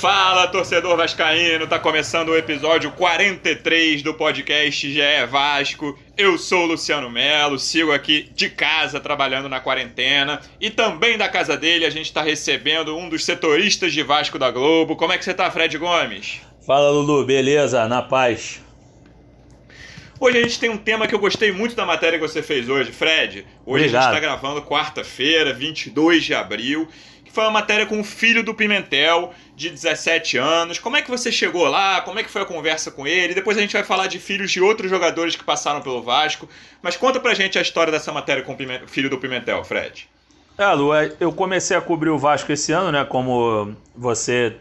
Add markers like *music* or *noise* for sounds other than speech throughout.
Fala, torcedor vascaíno! Tá começando o episódio 43 do podcast GE Vasco. Eu sou o Luciano Melo, sigo aqui de casa trabalhando na quarentena e também da casa dele a gente está recebendo um dos setoristas de Vasco da Globo. Como é que você tá, Fred Gomes? Fala, Lulu, beleza? Na paz. Hoje a gente tem um tema que eu gostei muito da matéria que você fez hoje, Fred. Hoje Obrigado. a gente está gravando quarta-feira, 22 de abril, que foi uma matéria com o filho do Pimentel, de 17 anos. Como é que você chegou lá? Como é que foi a conversa com ele? Depois a gente vai falar de filhos de outros jogadores que passaram pelo Vasco. Mas conta pra gente a história dessa matéria com o filho do Pimentel, Fred. É, Lu, é, eu comecei a cobrir o Vasco esse ano, né? Como você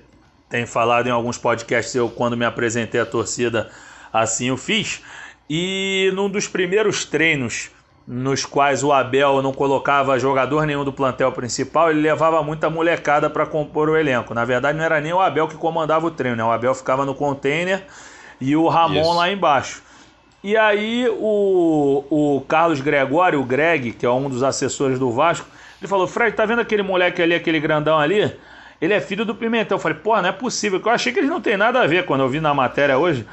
tem falado em alguns podcasts, eu quando me apresentei à torcida, assim o fiz. E num dos primeiros treinos nos quais o Abel não colocava jogador nenhum do plantel principal, ele levava muita molecada para compor o elenco. Na verdade, não era nem o Abel que comandava o treino, né? O Abel ficava no container e o Ramon Isso. lá embaixo. E aí o, o Carlos Gregório, o Greg, que é um dos assessores do Vasco, ele falou, Fred, tá vendo aquele moleque ali, aquele grandão ali? Ele é filho do Pimentel. Eu falei, pô, não é possível. Eu achei que eles não tem nada a ver quando eu vi na matéria hoje.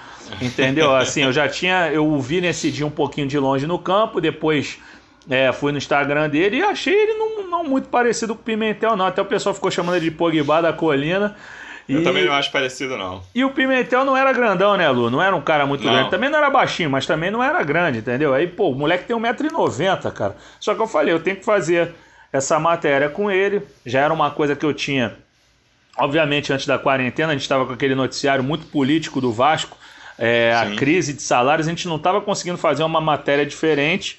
Entendeu? Assim, eu já tinha. Eu o vi nesse dia um pouquinho de longe no campo, depois é, fui no Instagram dele e achei ele não, não muito parecido com o Pimentel, não. Até o pessoal ficou chamando ele de Pogba da Colina. Eu E- também não acho parecido, não. e o Pimentel não era grandão, né, Lu? Não era um cara muito Não. grande. Também não era baixinho, mas também não era grande, entendeu? Aí, pô, o moleque tem 1,90m, cara. Só que eu falei, eu tenho que fazer essa matéria com ele. Já era uma coisa que eu tinha. Obviamente, antes da quarentena, a gente estava com aquele noticiário muito político do Vasco, é, a crise de salários, a gente não estava conseguindo fazer uma matéria diferente.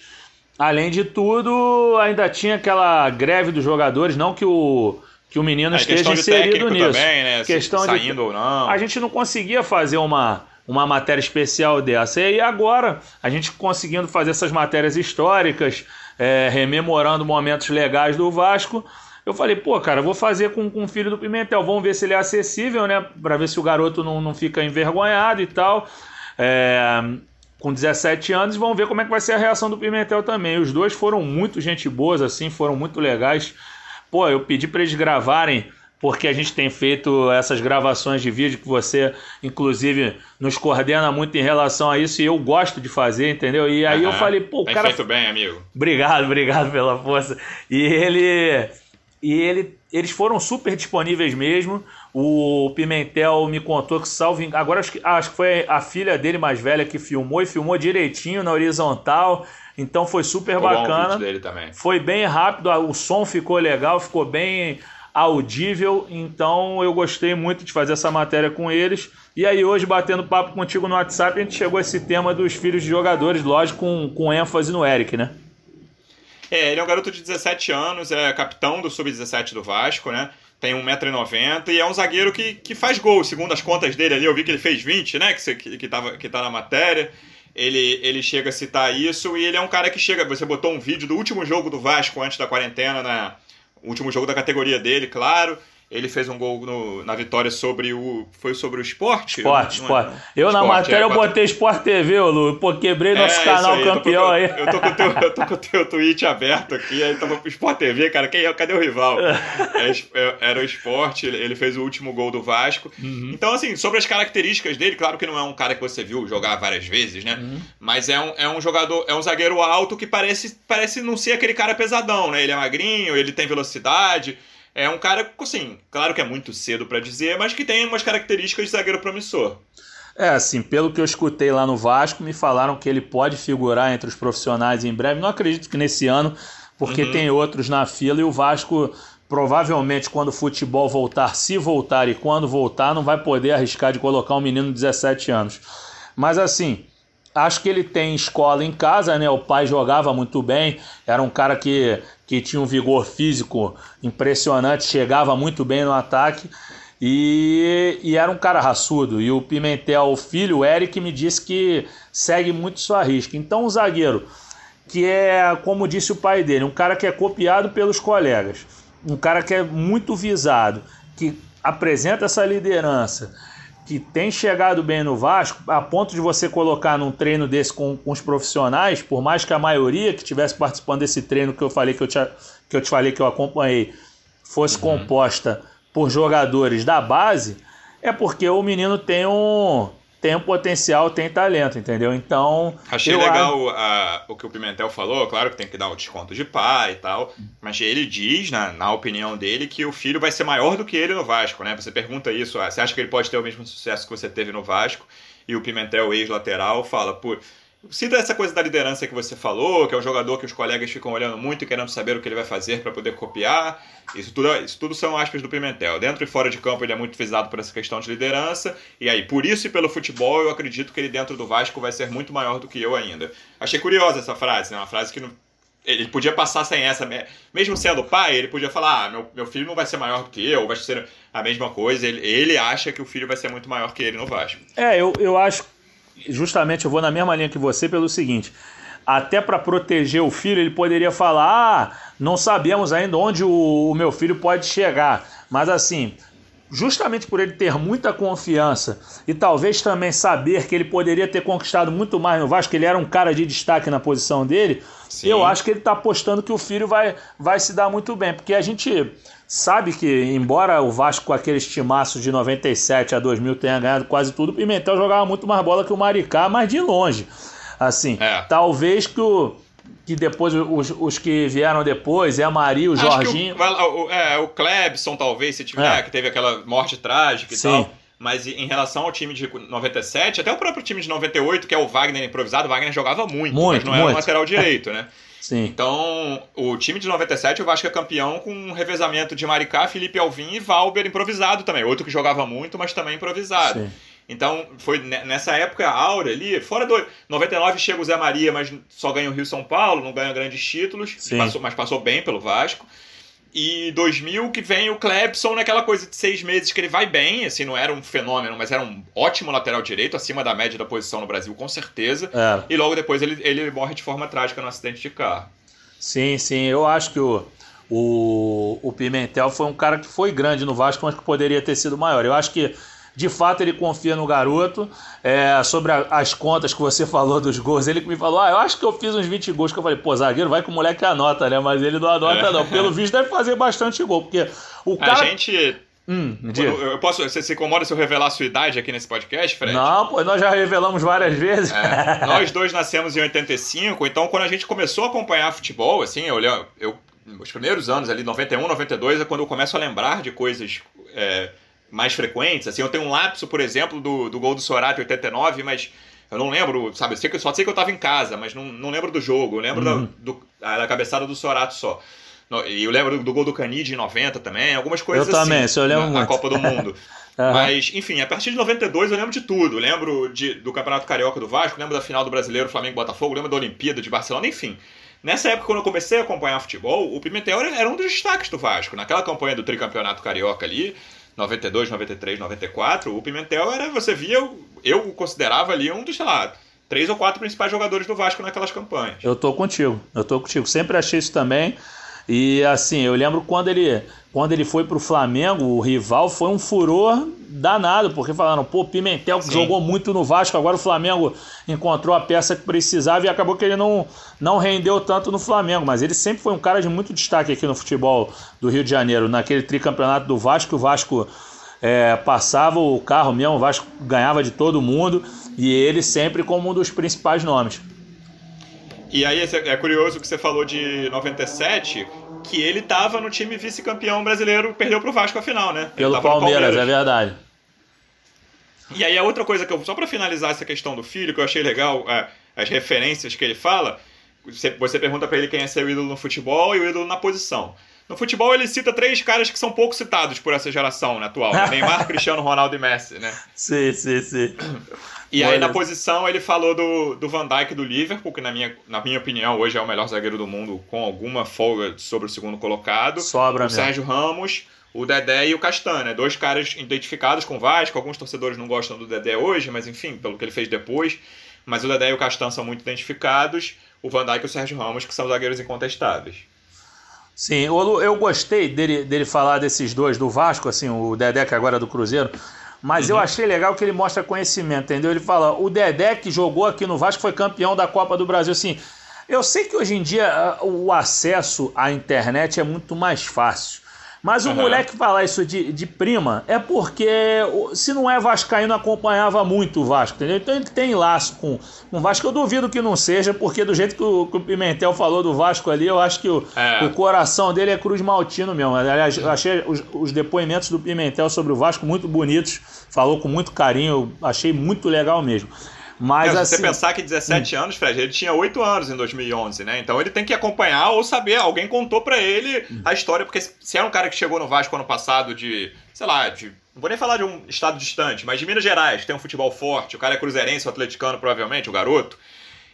Além de tudo, ainda tinha aquela greve dos jogadores, não que o, que o menino É, esteja de inserido nisso. também, né? Se- Questão de- saindo ou não. a gente não conseguia fazer uma, uma matéria especial dessa. E agora, a gente conseguindo fazer essas matérias históricas, é, rememorando momentos legais do Vasco, eu falei, pô, cara, eu vou fazer com, com o filho do Pimentel. Vamos ver se ele é acessível, né? Pra ver se o garoto não, não fica envergonhado e tal. É, com 17 anos, vamos ver como é que vai ser a reação do Pimentel também. Os dois foram muito gente boas, assim, foram muito legais. Pô, eu pedi para eles gravarem, porque a gente tem feito essas gravações de vídeo que você, inclusive, nos coordena muito em relação a isso, e eu gosto de fazer, entendeu? E aí eu Aham. falei, pô, o Tem cara feito bem, amigo. Obrigado, *laughs* obrigado pela força. E ele. E ele, eles foram super disponíveis mesmo. O Pimentel me contou que, salvo engano, agora acho que, acho que foi a filha dele mais velha que filmou e filmou direitinho na horizontal. Então foi super Ficou bacana. vídeo dele também. Foi bem rápido, o som ficou legal, ficou bem audível. Então eu gostei muito de fazer essa matéria com eles. E aí hoje, batendo papo contigo no WhatsApp, a gente chegou a esse tema dos filhos de jogadores, lógico, com, com ênfase no Eric, né? É, ele é um garoto de 17 anos, é capitão do Sub-17 do Vasco, né? Tem 1,90m e é um zagueiro que, que faz gol, segundo as contas dele ali. Eu vi que ele fez 20, né? Que, que, que, tava, que tá na matéria. Ele, ele chega a citar isso e ele é um cara que chega. Você botou um vídeo do último jogo do Vasco antes da quarentena, né? O último jogo da categoria dele, claro. Ele fez um gol no- na vitória sobre o. Foi sobre o esporte? Esporte, esporte. é? Eu na Esporte, matéria é, eu botei Sport TV, ô Lu. Pô, quebrei nosso É, canal aí, campeão aí. Eu tô, com o teu, eu tô com o teu tweet aberto aqui, aí tava pro Sport TV, cara. Quem é? Cadê o rival? É, é, era o Sport, ele, ele fez o último gol do Vasco. Uhum. Então, assim, sobre as características dele, claro que não é um cara que você viu jogar várias vezes, né? Uhum. Mas é um, é um jogador, é um zagueiro alto que parece, parece não ser aquele cara pesadão, né? Ele é magrinho, ele tem velocidade. É um cara, assim, claro que é muito cedo pra dizer, mas que tem umas características de zagueiro promissor. É, assim, pelo que eu escutei lá no Vasco, me falaram que ele pode figurar entre os profissionais em breve. Não acredito que nesse ano, porque Uhum. tem outros na fila e o Vasco provavelmente quando o futebol voltar, se voltar e quando voltar, não vai poder arriscar de colocar um menino de 17 anos. Mas assim, acho que ele tem escola em casa, né? O pai jogava muito bem, era um cara que, que tinha um vigor físico impressionante, chegava muito bem no ataque. E, e era um cara raçudo. E o Pimentel, o filho, o Eric, me disse que segue muito sua risca. Então o zagueiro que é, como disse o pai dele, um cara que é copiado pelos colegas, um cara que é muito visado, que apresenta essa liderança, que tem chegado bem no Vasco, a ponto de você colocar num treino desse com, com os profissionais, por mais que a maioria que estivesse participando desse treino que eu falei que eu te, que eu te falei que eu acompanhei fosse uhum. composta por jogadores da base, é porque o menino tem um tem um potencial, tem talento, entendeu? Então. Achei legal a, o que o Pimentel falou, claro que tem que dar o desconto de pai e tal, mas ele diz, na, na opinião dele, que o filho vai ser maior do que ele no Vasco, né? Você pergunta isso, ah, você acha que ele pode ter o mesmo sucesso que você teve no Vasco? E o Pimentel, ex-lateral, fala, pô, Sinta essa coisa da liderança que você falou, que é um jogador que os colegas ficam olhando muito e querendo saber o que ele vai fazer para poder copiar. Isso tudo, isso tudo são aspas do Pimentel. Dentro e fora de campo ele é muito visado por essa questão de liderança. E aí, por isso e pelo futebol, eu acredito que ele dentro do Vasco vai ser muito maior do que eu ainda. Achei curiosa essa frase, né? Uma frase que não, ele podia passar sem essa. Mesmo sendo pai, ele podia falar: ah, meu, meu filho não vai ser maior do que eu, vai ser a mesma coisa. Ele, ele acha que o filho vai ser muito maior que ele no Vasco. É, eu, eu acho justamente eu vou na mesma linha que você pelo seguinte. Até para proteger o filho, ele poderia falar: ah, não sabemos ainda onde o, o meu filho pode chegar. Mas assim, justamente por ele ter muita confiança e talvez também saber que ele poderia ter conquistado muito mais no Vasco, que ele era um cara de destaque na posição dele, Sim. eu acho que ele está apostando que o filho vai, vai se dar muito bem. Porque a gente sabe que, embora o Vasco com aquele estimaço de 97 a 2000 tenha ganhado quase tudo, o Pimentel jogava muito mais bola que o Maricá, mas de longe. Assim, é. talvez que o que depois os, os que vieram depois, é a Maria, o Acho Jorginho. O, o, é, o Klebson, talvez, se tiver, é. que teve aquela morte trágica e Sim. tal. Mas em relação ao time de 97, até o próprio time de 98, que é o Wagner improvisado, o Wagner jogava muito, muito mas não muito. era um lateral *laughs* direito, né? Sim. Então, o time de 97, o Vasco é campeão com um revezamento de Maricá, Felipe Alvim e Valber improvisado também. Outro que jogava muito, mas também improvisado. Sim. Então, foi nessa época a Aura ali, fora do 99 chega o Zé Maria, mas só ganha o Rio São Paulo, não ganha grandes títulos, passou, mas passou bem pelo Vasco. E 2000 que vem o Clebson naquela coisa de seis meses que ele vai bem, assim, não era um fenômeno, mas era um ótimo lateral direito, acima da média da posição no Brasil, com certeza. É. E logo depois ele, ele morre de forma trágica no acidente de carro. Sim, sim, eu acho que o, o, o Pimentel foi um cara que foi grande no Vasco, mas que poderia ter sido maior. Eu acho que de fato ele confia no garoto. É, sobre a, as contas que você *laughs* falou dos gols, ele me falou: Ah, eu acho que eu fiz uns 20 gols. Que eu falei, pô, zagueiro, vai que o moleque anota, né? Mas ele não anota, é. não. Pelo visto, deve fazer bastante gol. Porque o cara. A gente. Hum, eu posso, você se incomoda se eu revelar a sua idade aqui nesse podcast, Fred? Não, pô, nós já revelamos várias vezes. É, *laughs* nós dois nascemos em 85, então quando a gente começou a acompanhar futebol, assim, eu, eu os primeiros anos ali, 91, 92, é quando eu começo a lembrar de coisas é, mais frequentes. Assim, eu tenho um lapso, por exemplo, do, do gol do Sorato 89, mas eu não lembro, sabe? Eu sei que, só sei que eu estava em casa, mas não, não lembro do jogo. Eu lembro uhum. da, do, da cabeçada do Sorato só. E eu lembro do, do gol do Canide em 90 também, algumas coisas eu assim. Também, eu lembro na, muito. na Copa do Mundo. *laughs* uhum. Mas, enfim, a partir de 92 eu lembro de tudo. Eu lembro de, do Campeonato Carioca do Vasco, lembro da final do Brasileiro Flamengo-Botafogo, lembro da Olimpíada de Barcelona, enfim. Nessa época, quando eu comecei a acompanhar futebol, o Pimentel era um dos destaques do Vasco. Naquela campanha do tricampeonato carioca ali, 92, 93, 94, o Pimentel era, você via, eu o considerava ali um dos, sei lá, três ou quatro principais jogadores do Vasco naquelas campanhas. Eu tô contigo, eu tô contigo. Sempre achei isso também. E assim, eu lembro quando ele, quando ele foi pro Flamengo, o rival foi um furor danado, porque falaram, pô, Pimentel que jogou muito no Vasco, agora o Flamengo encontrou a peça que precisava e acabou que ele não, não rendeu tanto no Flamengo, mas ele sempre foi um cara de muito destaque aqui no futebol do Rio de Janeiro, naquele tricampeonato do Vasco, o Vasco é, passava o carro mesmo, o Vasco ganhava de todo mundo e ele sempre como um dos principais nomes. E aí é curioso que você falou de 97, que ele estava no time vice-campeão brasileiro, perdeu pro Vasco a final, né? Pelo Palmeiras, Palmeiras, é verdade. E aí a outra coisa que eu, só para finalizar essa questão do filho, que eu achei legal, é, as referências que ele fala, você, você pergunta para ele quem é seu ídolo no futebol e o ídolo na posição. No futebol ele cita três caras que são pouco citados por essa geração né, atual, né? Neymar, *laughs* Cristiano Ronaldo e Messi, né? Sim, sim, sim. E aí na posição ele falou do, do Van Dijk do Liverpool, que na minha, na minha opinião hoje é o melhor zagueiro do mundo, com alguma folga sobre o segundo colocado. Sobra o Sérgio Ramos, o Dedé e o Castanha. Dois caras identificados com o Vasco. Alguns torcedores não gostam do Dedé hoje, mas enfim, pelo que ele fez depois. Mas o Dedé e o Castanha são muito identificados. o Van Dijk e o Sérgio Ramos, que são zagueiros incontestáveis. Sim, eu, eu gostei dele, dele falar desses dois do Vasco, assim, o Dedé que agora é do Cruzeiro, mas uhum. eu achei legal que ele mostra conhecimento, entendeu? Ele fala, o Dedé que jogou aqui no Vasco foi campeão da Copa do Brasil, assim. Eu sei que hoje em dia o acesso à internet é muito mais fácil. Mas o uhum. moleque falar isso de, de prima é porque, se não é Vascaíno, acompanhava muito o Vasco, entendeu? Então ele tem laço com, com o Vasco. Eu duvido que não seja, porque do jeito que o, que o Pimentel falou do Vasco ali, eu acho que o, é. o coração dele é Cruz Maltino mesmo. Aliás, eu achei os, os depoimentos do Pimentel sobre o Vasco muito bonitos, falou com muito carinho, achei muito legal mesmo. Mas, se assim, você pensar que 17 hum. anos, Fred, ele tinha 8 anos em 2011, né? Então ele tem que acompanhar ou saber, alguém contou para ele hum. a história, porque se era um cara que chegou no Vasco ano passado de, sei lá, de não vou nem falar de um estado distante, mas de Minas Gerais, tem um futebol forte, o cara é cruzeirense, o atleticano, provavelmente, o garoto.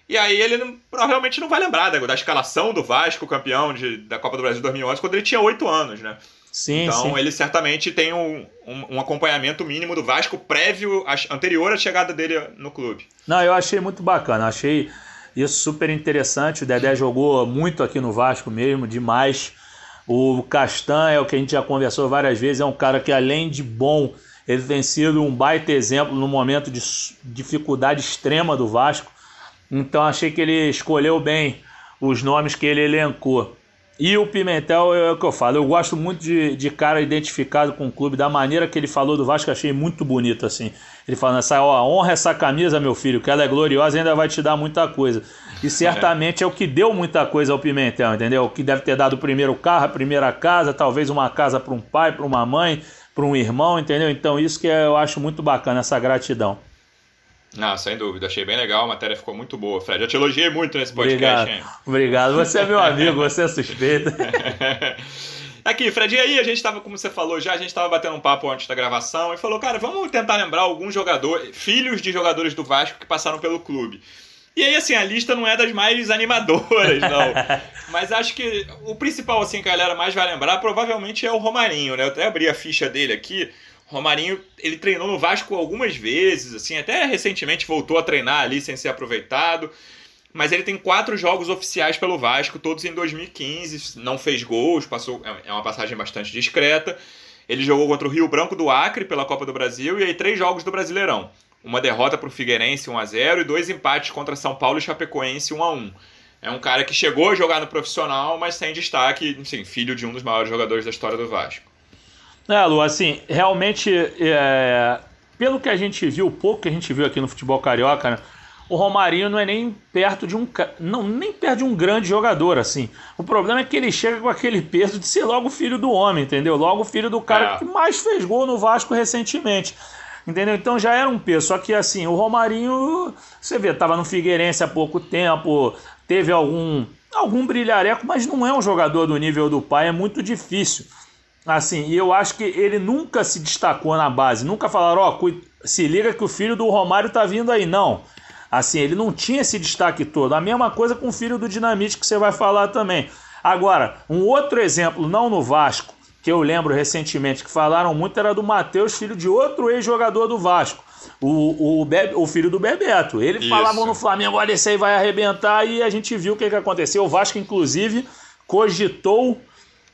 E aí ele não, provavelmente não vai lembrar da, da escalação do Vasco, campeão de, da Copa do Brasil 2011, quando ele tinha 8 anos, né? Sim, então sim. ele certamente tem um, um, um, acompanhamento mínimo do Vasco prévio, anterior à chegada dele no clube. Não, eu achei muito bacana, achei isso super interessante. O Dedé jogou muito aqui no Vasco mesmo, demais. O Castan é o que a gente já conversou várias vezes, é um cara que além de bom, ele tem sido um baita exemplo no momento de dificuldade extrema do Vasco. Então achei que ele escolheu bem os nomes que ele elencou. E o Pimentel é o que eu falo. Eu gosto muito de, de cara identificado com o clube, da maneira que ele falou do Vasco, achei muito bonito assim. Ele falando essa, ó, honra essa camisa, meu filho, que ela é gloriosa e ainda vai te dar muita coisa. E certamente é. é o que deu muita coisa ao Pimentel, entendeu? O que deve ter dado o primeiro carro, a primeira casa, talvez uma casa para um pai, para uma mãe, para um irmão, entendeu? Então isso que eu acho muito bacana, essa gratidão. Não, sem dúvida, achei bem legal, a matéria ficou muito boa, Fred. Eu te elogiei muito nesse podcast, Obrigado. hein? Obrigado, você é meu amigo, você é suspeito. *laughs* Aqui, Fred, e aí a gente estava, como você falou já, a gente estava batendo um papo antes da gravação e falou, cara, vamos tentar lembrar alguns jogadores, filhos de jogadores do Vasco que passaram pelo clube. E aí, assim, a lista não é das mais animadoras, *laughs* não. Mas acho que o principal, assim, que a galera mais vai lembrar provavelmente é o Romarinho, né? Eu até abri a ficha dele aqui. Romarinho, ele treinou no Vasco algumas vezes, assim, até recentemente voltou a treinar ali sem ser aproveitado. Mas ele tem quatro jogos oficiais pelo Vasco, todos em 2015. Não fez gols, passou é uma passagem bastante discreta. Ele jogou contra o Rio Branco do Acre pela Copa do Brasil e aí três jogos do Brasileirão. Uma derrota para o Figueirense 1 a 0 e dois empates contra São Paulo e Chapecoense 1 a 1. É um cara que chegou a jogar no profissional, mas sem destaque, enfim, filho de um dos maiores jogadores da história do Vasco. É, Lu, assim, realmente, é, pelo que a gente viu, o pouco que a gente viu aqui no futebol carioca, né, o Romarinho não é nem perto de um não nem perto de um grande jogador assim. O problema é que ele chega com aquele peso de ser logo filho do homem, entendeu? Logo filho do cara é. que mais fez gol no Vasco recentemente. Entendeu? Então já era um peso. Só que assim, o Romarinho, você vê, tava no Figueirense há pouco tempo, teve algum algum brilhareco, mas não é um jogador do nível do pai, é muito difícil. Assim, e eu acho que ele nunca se destacou na base. Nunca falaram, ó, oh, se liga que o filho do Romário tá vindo aí. Não. Assim, ele não tinha esse destaque todo. A mesma coisa com o filho do Dinamite que você vai falar também. Agora, um outro exemplo, não no Vasco, que eu lembro recentemente que falaram muito, era do Matheus, filho de outro ex-jogador do Vasco. O, o, Bebe, o filho do Bebeto. Ele Isso. falava no Flamengo, olha, esse aí vai arrebentar, e a gente viu o que, que aconteceu. O Vasco, inclusive, cogitou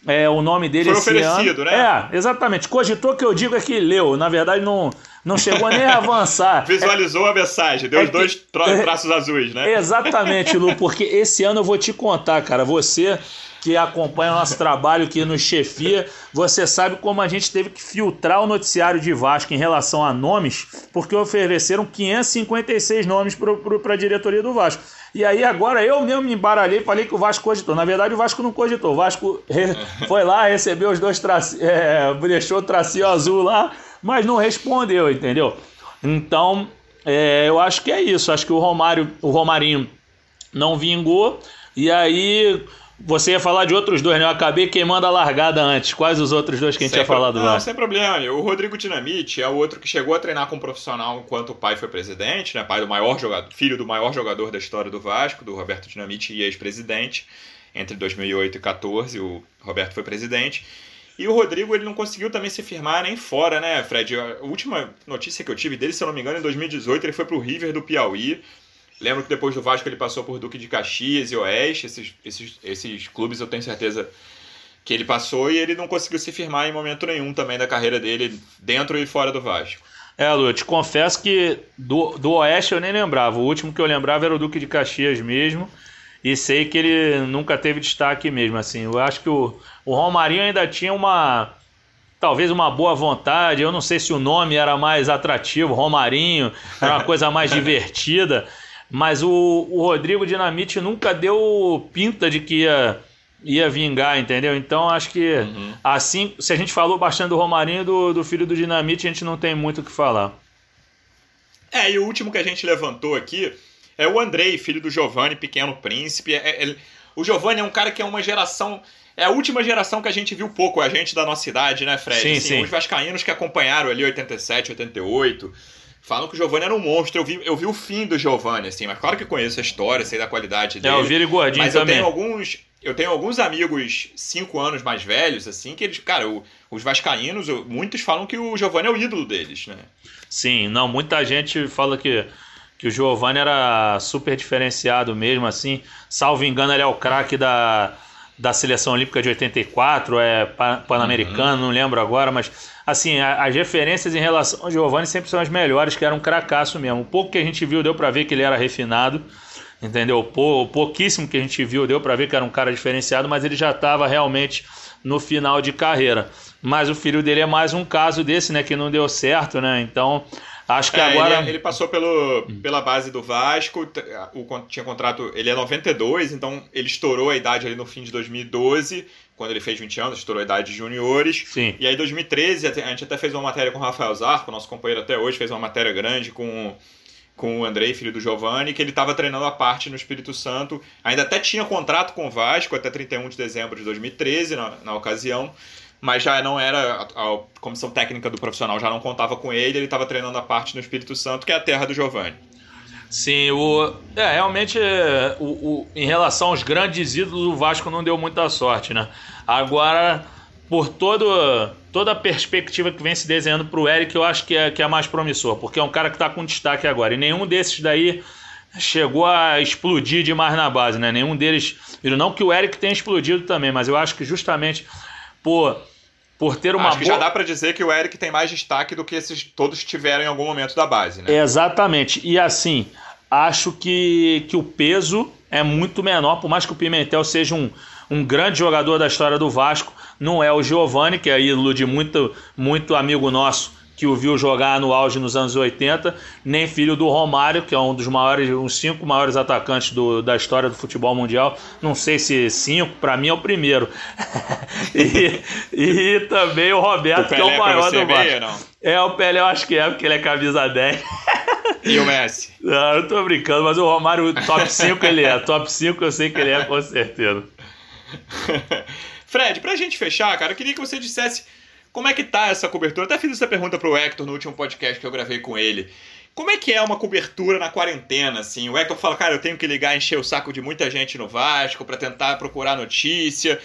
é, o nome dele Foi oferecido, ano. né? É, exatamente. Cogitou que eu digo é que leu. Na verdade, não, não chegou nem a avançar. *laughs* Visualizou é, a mensagem, deu é os dois tra é, traços azuis, né? Exatamente, Lu, porque esse ano eu vou te contar, cara. Você que acompanha o nosso trabalho, que nos chefia, você sabe como a gente teve que filtrar o noticiário de Vasco em relação a nomes, porque ofereceram 556 nomes para a diretoria do Vasco. E aí agora eu mesmo me embaralhei e falei que o Vasco cogitou. Na verdade, o Vasco não cogitou. O Vasco *laughs* foi lá, recebeu os dois tracinhos, é, deixou o tracinho azul lá, mas não respondeu, entendeu? Então, é, eu acho que é isso. Acho que o Romário, o Romarinho não vingou. E aí você ia falar de outros dois, né? Eu acabei queimando a largada antes. Quais os outros dois que a gente sem tinha falado lá? Não, sem problema. O Rodrigo Dinamite é o outro que chegou a treinar como profissional enquanto o pai foi presidente, né? Pai do maior jogador, filho do maior jogador da história do Vasco, do Roberto Dinamite e ex-presidente. Entre 2008 e 2014, o Roberto foi presidente. E o Rodrigo ele não conseguiu também se firmar nem fora, né, Fred? A última notícia que eu tive dele, se eu não me engano, em 2018, ele foi pro River do Piauí Lembro que depois do Vasco ele passou por Duque de Caxias e Oeste. Esses, esses, esses clubes eu tenho certeza que ele passou e ele não conseguiu se firmar em momento nenhum também da carreira dele, dentro e fora do Vasco. É, Lu, eu te confesso que do, do Oeste eu nem lembrava. O último que eu lembrava era o Duque de Caxias mesmo. E sei que ele nunca teve destaque mesmo, assim. Eu acho que o, o Romarinho ainda tinha uma. Talvez uma boa vontade. Eu não sei se o nome era mais atrativo, Romarinho, era uma coisa mais *laughs* divertida. Mas o, o Rodrigo Dinamite nunca deu pinta de que ia, ia vingar, entendeu? Então acho que uhum. assim, se a gente falou bastante do Romarinho, do, do filho do Dinamite, a gente não tem muito o que falar. É, e o último que a gente levantou aqui é o Andrei, filho do Giovanni, pequeno príncipe. É, é, o Giovanni é um cara que é uma geração. É a última geração que a gente viu pouco, a gente da nossa idade, né, Fred? Sim, assim, sim. Os vascaínos que acompanharam ali 87, 88. Falam que o Giovanni era um monstro. Eu vi, eu vi o fim do Giovanni, assim, mas claro que conheço a história, sei da qualidade dele. É, eu vi ele gordinho mas também. eu tenho alguns. Eu tenho alguns amigos cinco anos mais velhos, assim, que eles, cara, o, os vascaínos, muitos falam que o Giovanni é o ídolo deles, né? Sim, não, muita gente fala que que o Giovanni era super diferenciado mesmo, assim. Salvo engano, ele é o craque da, da seleção olímpica de 84, é pan-americano, uhum. não lembro agora, mas assim, as referências em relação ao Giovanni sempre são as melhores, que era um cracaço mesmo. O pouco que a gente viu deu para ver que ele era refinado, entendeu? Pou, pouquíssimo que a gente viu deu para ver que era um cara diferenciado, mas ele já estava realmente no final de carreira. Mas o filho dele é mais um caso desse, né, que não deu certo, né? Então, Acho que é, agora. Ele, ele, passou pelo, pela base do Vasco, o, tinha contrato. Ele é 92, então ele estourou a idade ali no fim de 2012, quando ele fez 20 anos, estourou a idade de juniores. Sim. E aí, em 2013, a gente até fez uma matéria com o Rafael Zarco, nosso companheiro até hoje, fez uma matéria grande com, com o Andrei, filho do Giovanni, que ele estava treinando a parte no Espírito Santo. Ainda até tinha contrato com o Vasco até 31 de dezembro de 2013, na, na ocasião mas já não era a, a, comissão técnica do profissional já não contava com ele, ele estava treinando a parte no Espírito Santo, que é a terra do Giovanni. Sim, o, é, realmente o, o, em relação aos grandes ídolos, o Vasco não deu muita sorte, né? Agora, por todo, toda a perspectiva que vem se desenhando para o Eric, eu acho que é, que é mais promissor, porque é um cara que está com destaque agora. E nenhum desses daí chegou a explodir demais na base, né? Nenhum deles. Não que o Eric tenha explodido também, mas eu acho que justamente por por ter uma Acho que boa... já dá para dizer que o Eric tem mais destaque do que esses todos tiveram em algum momento da base, né? Exatamente. E assim, acho que, que o peso é muito menor, por mais que o Pimentel seja um, um grande jogador da história do Vasco, não é o Giovani, que é ídolo de muito, muito amigo nosso que o viu jogar no auge nos anos 80, nem filho do Romário, que é um dos maiores, uns cinco maiores atacantes do, da história do futebol mundial. Não sei se cinco, para mim é o primeiro. *laughs* e, e também o Roberto, o que é o maior do Vasco. É, o Pelé eu acho que é, porque ele é camisa 10. E o Messi? *laughs* Não, eu tô brincando, mas o Romário, top 5 ele é. Top 5 eu sei que ele é, com certeza. *laughs* Fred, pra gente fechar, cara, eu queria que você dissesse como é que tá essa cobertura? Até fiz essa pergunta pro Hector no último podcast que eu gravei com ele. Como é que é uma cobertura na quarentena, assim? O Hector fala, cara, eu tenho que ligar, encher o saco de muita gente no Vasco para tentar procurar notícia.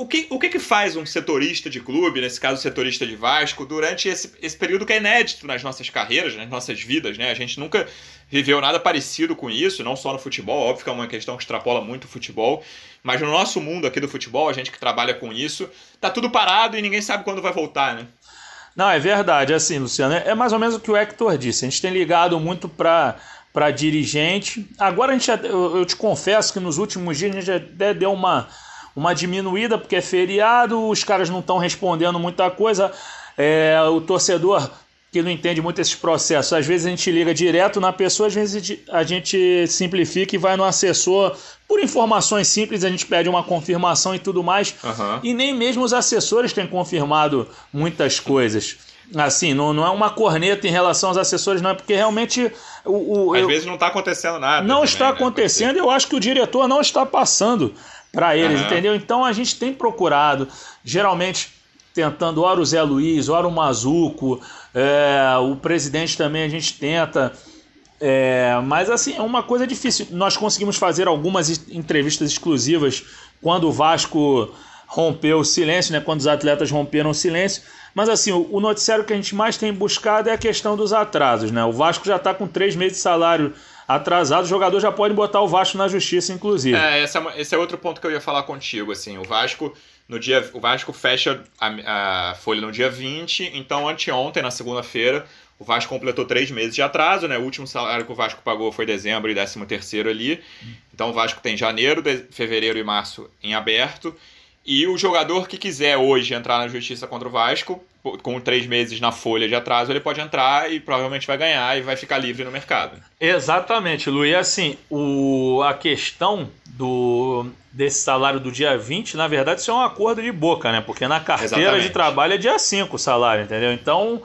O que, o que que faz um setorista de clube, nesse caso setorista de Vasco, durante esse, esse período que é inédito nas nossas carreiras, nas nossas vidas, né? A gente nunca viveu nada parecido com isso, não só no futebol, óbvio que é uma questão que extrapola muito o futebol, mas no nosso mundo aqui do futebol, a gente que trabalha com isso, tá tudo parado e ninguém sabe quando vai voltar, né? Não, é verdade, é assim, Luciano, é mais ou menos o que o Hector disse. A gente tem ligado muito para para dirigente. Agora a gente, eu, eu te confesso que nos últimos dias a gente até deu uma uma diminuída porque é feriado, os caras não estão respondendo muita coisa. É, o torcedor que não entende muito esses processos. Às vezes a gente liga direto na pessoa, às vezes a gente simplifica e vai no assessor. Por informações simples, a gente pede uma confirmação e tudo mais. Uhum. E nem mesmo os assessores têm confirmado muitas coisas. Assim, não, não é uma corneta em relação aos assessores, não, é porque realmente. O, o Às eu, vezes não está acontecendo nada. Não também, está né? acontecendo, eu acho que o diretor não está passando para eles, uhum. entendeu? Então a gente tem procurado, geralmente tentando, ora o Zé Luiz, ora o Mazuco, é, o presidente também a gente tenta. É, mas assim, é uma coisa difícil. Nós conseguimos fazer algumas entrevistas exclusivas quando o Vasco rompeu o silêncio, né? quando os atletas romperam o silêncio. Mas assim, o, noticiário que a gente mais tem buscado é a questão dos atrasos. Né? O Vasco já está com três meses de salário atrasado, o jogador já pode botar o Vasco na justiça, inclusive. É, esse é, esse é outro ponto que eu ia falar contigo, assim, o Vasco no dia o Vasco fecha a, a folha no dia 20, então anteontem, na segunda-feira, o Vasco completou três meses de atraso, né? O último salário que o Vasco pagou foi dezembro e décimo terceiro ali. Então o Vasco tem janeiro, fevereiro e março em aberto. E o jogador que quiser hoje entrar na justiça contra o Vasco, com três meses na folha de atraso, ele pode entrar e provavelmente vai ganhar e vai ficar livre no mercado. Exatamente, Lu. E assim, o, a questão do, desse salário do dia 20, na verdade, isso é um acordo de boca, né? Porque na carteira Exatamente. de trabalho é dia 5 o salário, entendeu? Então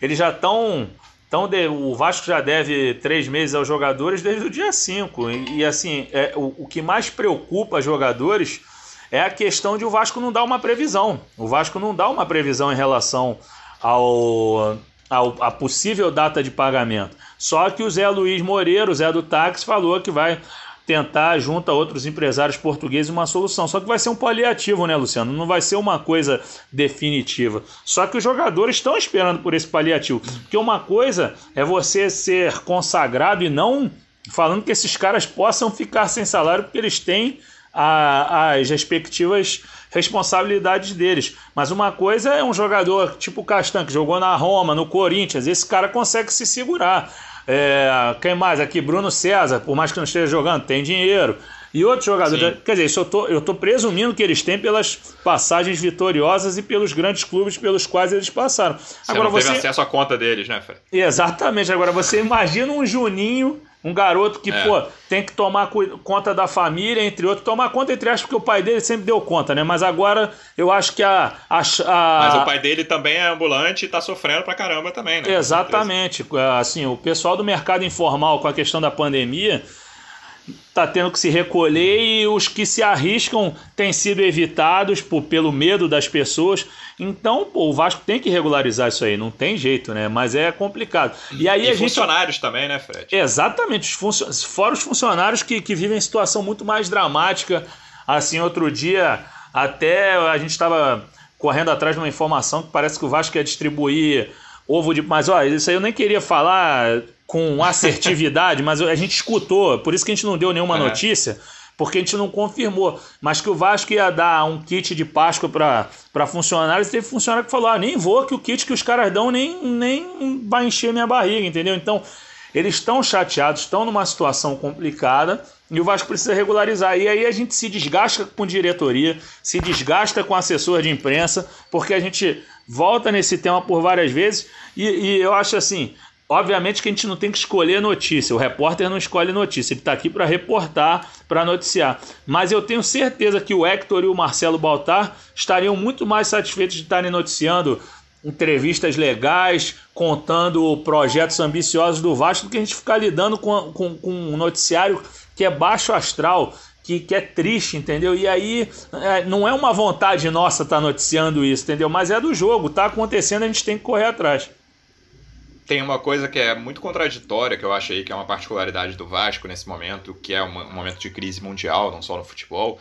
eles já estão. Então, o Vasco já deve três meses aos jogadores desde o dia 5. E, e, assim, é, o, o que mais preocupa jogadores é a questão de o Vasco não dar uma previsão. O Vasco não dá uma previsão em relação ao, ao a possível data de pagamento. Só que o Zé Luiz Moreira, o Zé do Táxi, falou que vai tentar, junto a outros empresários portugueses, uma solução. Só que vai ser um paliativo, né, Luciano? Não vai ser uma coisa definitiva. Só que os jogadores estão esperando por esse paliativo. Porque uma coisa é você ser consagrado e não falando que esses caras possam ficar sem salário porque eles têm a, as respectivas responsabilidades deles. Mas uma coisa é um jogador tipo Castan, que jogou na Roma, no Corinthians, esse cara consegue se segurar. É, quem mais aqui? Bruno César, por mais que não esteja jogando, tem dinheiro. E outros jogadores. Sim. Quer dizer, isso eu tô, eu tô presumindo que eles têm pelas passagens vitoriosas e pelos grandes clubes pelos quais eles passaram. Você Agora, não teve você... acesso à conta deles, né, Fred? Exatamente. Agora, você imagina um Juninho um garoto que, é. pô, tem que tomar conta da família, entre outros. Tomar conta, entre aspas, porque o pai dele sempre deu conta, né? Mas agora eu acho que a. a, a... Mas o pai dele também é ambulante e tá sofrendo pra caramba também, né? Exatamente. Assim, o pessoal do mercado informal com a questão da pandemia está tendo que se recolher e os que se arriscam têm sido evitados por, pelo medo das pessoas. Então, pô, o Vasco tem que regularizar isso aí, não tem jeito, né? Mas é complicado. E aí e funcionários gente... também, né, Fred? Exatamente, os funcio... fora os funcionários que, que vivem situação muito mais dramática. Assim, outro dia, até a gente estava correndo atrás de uma informação que parece que o Vasco quer distribuir ovo de. Mas olha, isso aí eu nem queria falar com assertividade, mas a gente escutou, por isso que a gente não deu nenhuma é. notícia, porque a gente não confirmou. Mas que o Vasco ia dar um kit de Páscoa para funcionários, teve funcionário que falou: ah, nem vou, que o kit que os caras dão nem, nem vai encher minha barriga, entendeu? Então, eles estão chateados, estão numa situação complicada. E o Vasco precisa regularizar. E aí a gente se desgasta com diretoria, se desgasta com assessor de imprensa, porque a gente volta nesse tema por várias vezes. E, e eu acho assim: Obviamente que a gente não tem que escolher notícia, o repórter não escolhe notícia, ele está aqui para reportar, para noticiar. Mas eu tenho certeza que o Hector e o Marcelo Baltar estariam muito mais satisfeitos de estarem noticiando entrevistas legais, contando projetos ambiciosos do Vasco, do que a gente ficar lidando com, com, com um noticiário que é baixo astral, que, que, é triste, entendeu? E aí é, não é uma vontade nossa estar tá noticiando isso, entendeu? Mas é do jogo, está acontecendo, a gente tem que correr atrás tem uma coisa que é muito contraditória, que eu acho aí que é uma particularidade do Vasco nesse momento, que é um momento de crise mundial, não só no futebol,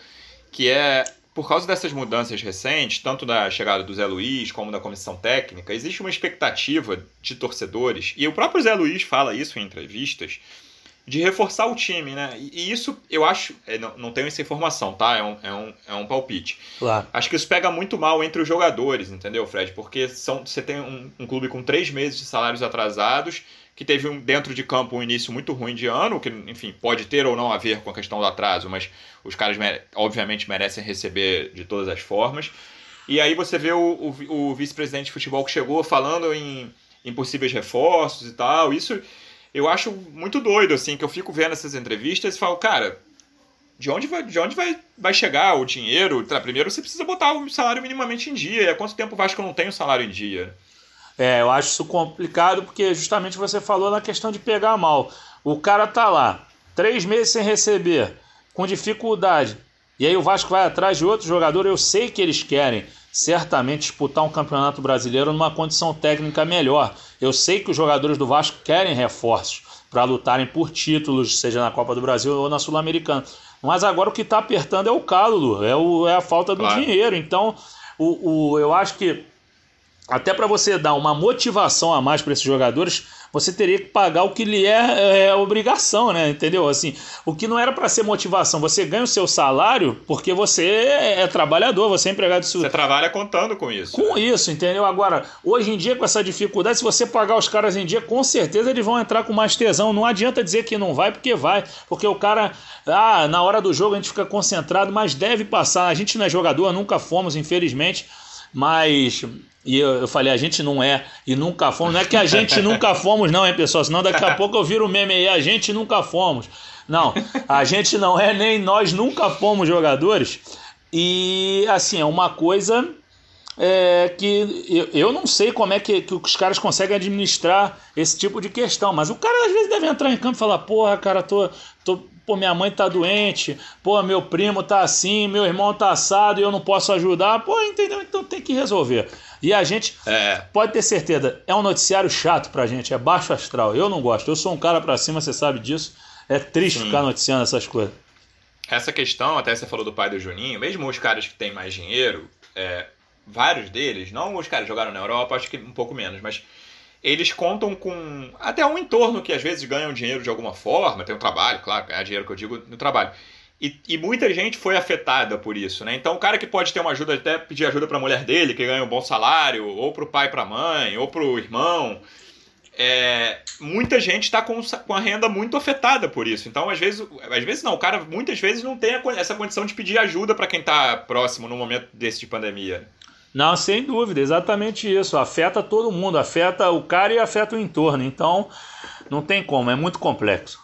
que é por causa dessas mudanças recentes, tanto da chegada do Zé Luiz como da comissão técnica, existe uma expectativa de torcedores, e o próprio Zé Luiz fala isso em entrevistas, de reforçar o time, né? E isso eu acho. É, não, não tenho essa informação, tá? É um, é um, é um palpite. Claro. Acho que isso pega muito mal entre os jogadores, entendeu, Fred? Porque são, você tem um, um clube com três meses de salários atrasados, que teve um, dentro de campo um início muito ruim de ano, que, enfim, pode ter ou não a ver com a questão do atraso, mas os caras, obviamente, merecem receber de todas as formas. E aí você vê o, o, o vice-presidente de futebol que chegou falando em, em possíveis reforços e tal. Isso eu acho muito doido, assim, que eu fico vendo essas entrevistas e falo, cara, de onde vai, de onde vai, vai chegar o dinheiro? Tá, primeiro você precisa botar o salário minimamente em dia. E há quanto tempo o Vasco não tem o salário em dia? É, eu acho isso complicado porque justamente você falou na questão de pegar mal. O cara tá lá, três meses sem receber, com dificuldade. E aí o Vasco vai atrás de outro jogador, eu sei que eles querem certamente disputar um campeonato brasileiro numa condição técnica melhor. Eu sei que os jogadores do Vasco querem reforços para lutarem por títulos, seja na Copa do Brasil ou na Sul-Americana. Mas agora o que está apertando é o calo, é, o, é a falta do claro. dinheiro. Então, o, o, eu acho que até para você dar uma motivação a mais para esses jogadores, você teria que pagar o que lhe é, é obrigação, né? Entendeu? Assim, o que não era para ser motivação, você ganha o seu salário porque você é, é trabalhador, você é empregado de Você trabalha contando com isso. Com né? isso, entendeu? Agora, hoje em dia, com essa dificuldade, se você pagar os caras em dia, com certeza eles vão entrar com mais tesão. Não adianta dizer que não vai, porque vai. Porque o cara, ah, na hora do jogo a gente fica concentrado, mas deve passar. A gente não é jogador, nunca fomos, infelizmente. Mas e eu, eu, falei, a gente não é e nunca fomos. Não é que a gente nunca *laughs* fomos, não, hein, pessoal? Senão daqui a *laughs* pouco eu viro o meme aí, a gente nunca fomos. Não, a gente não é, nem nós nunca fomos jogadores. E assim, é uma coisa é, que eu, eu não sei como é que, que os caras conseguem administrar esse tipo de questão, mas o cara às vezes deve entrar em campo e falar: porra, cara, tô, tô, pô, minha mãe tá doente, pô, meu primo tá assim, meu irmão tá assado e eu não posso ajudar, pô, entendeu? Então tem que resolver. E a gente é. pode ter certeza, é um noticiário chato pra gente, é baixo astral. Eu não gosto, eu sou um cara pra cima, você sabe disso. É triste Sim. ficar noticiando essas coisas. Essa questão, até você falou do pai do Juninho, mesmo os caras que têm mais dinheiro, é, vários deles, não os caras jogaram na Europa, acho que um pouco menos, mas eles contam com até um entorno que às vezes ganham dinheiro de alguma forma, tem um trabalho, claro, ganhar dinheiro que eu digo no trabalho. E, e, muita gente foi afetada por isso, né? Então o cara que pode ter uma ajuda, até pedir ajuda para a mulher dele, que ganha um bom salário, ou para o pai, para a mãe, ou para o irmão, é, muita gente está com, com a renda muito afetada por isso. Então, às vezes, às vezes não, o cara muitas vezes não tem essa condição de pedir ajuda para quem está próximo no momento desse de pandemia. Não, sem dúvida, exatamente isso. Afeta todo mundo, afeta o cara e afeta o entorno. Então, não tem como, é muito complexo.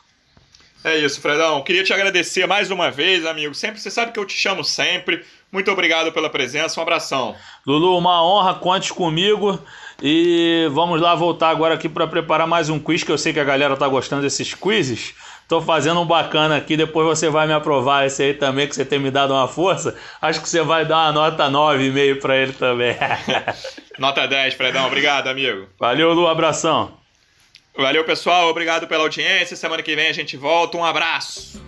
É isso, Fredão. Queria te agradecer mais uma vez, amigo. Sempre você sabe que eu te chamo sempre. Muito obrigado pela presença. Um abração. Lulu, uma honra, conte comigo. E vamos lá voltar agora aqui para preparar mais um quiz, que eu sei que a galera tá gostando desses quizzes. Tô fazendo um bacana aqui, depois você vai me aprovar esse aí também, que você tem me dado uma força. Acho que você vai dar uma nota 9,5 para ele também. *laughs* nota 10, Fredão. Obrigado, amigo. Valeu, Lu. Abração. Valeu, pessoal. Obrigado pela audiência. Semana que vem a gente volta. Um abraço.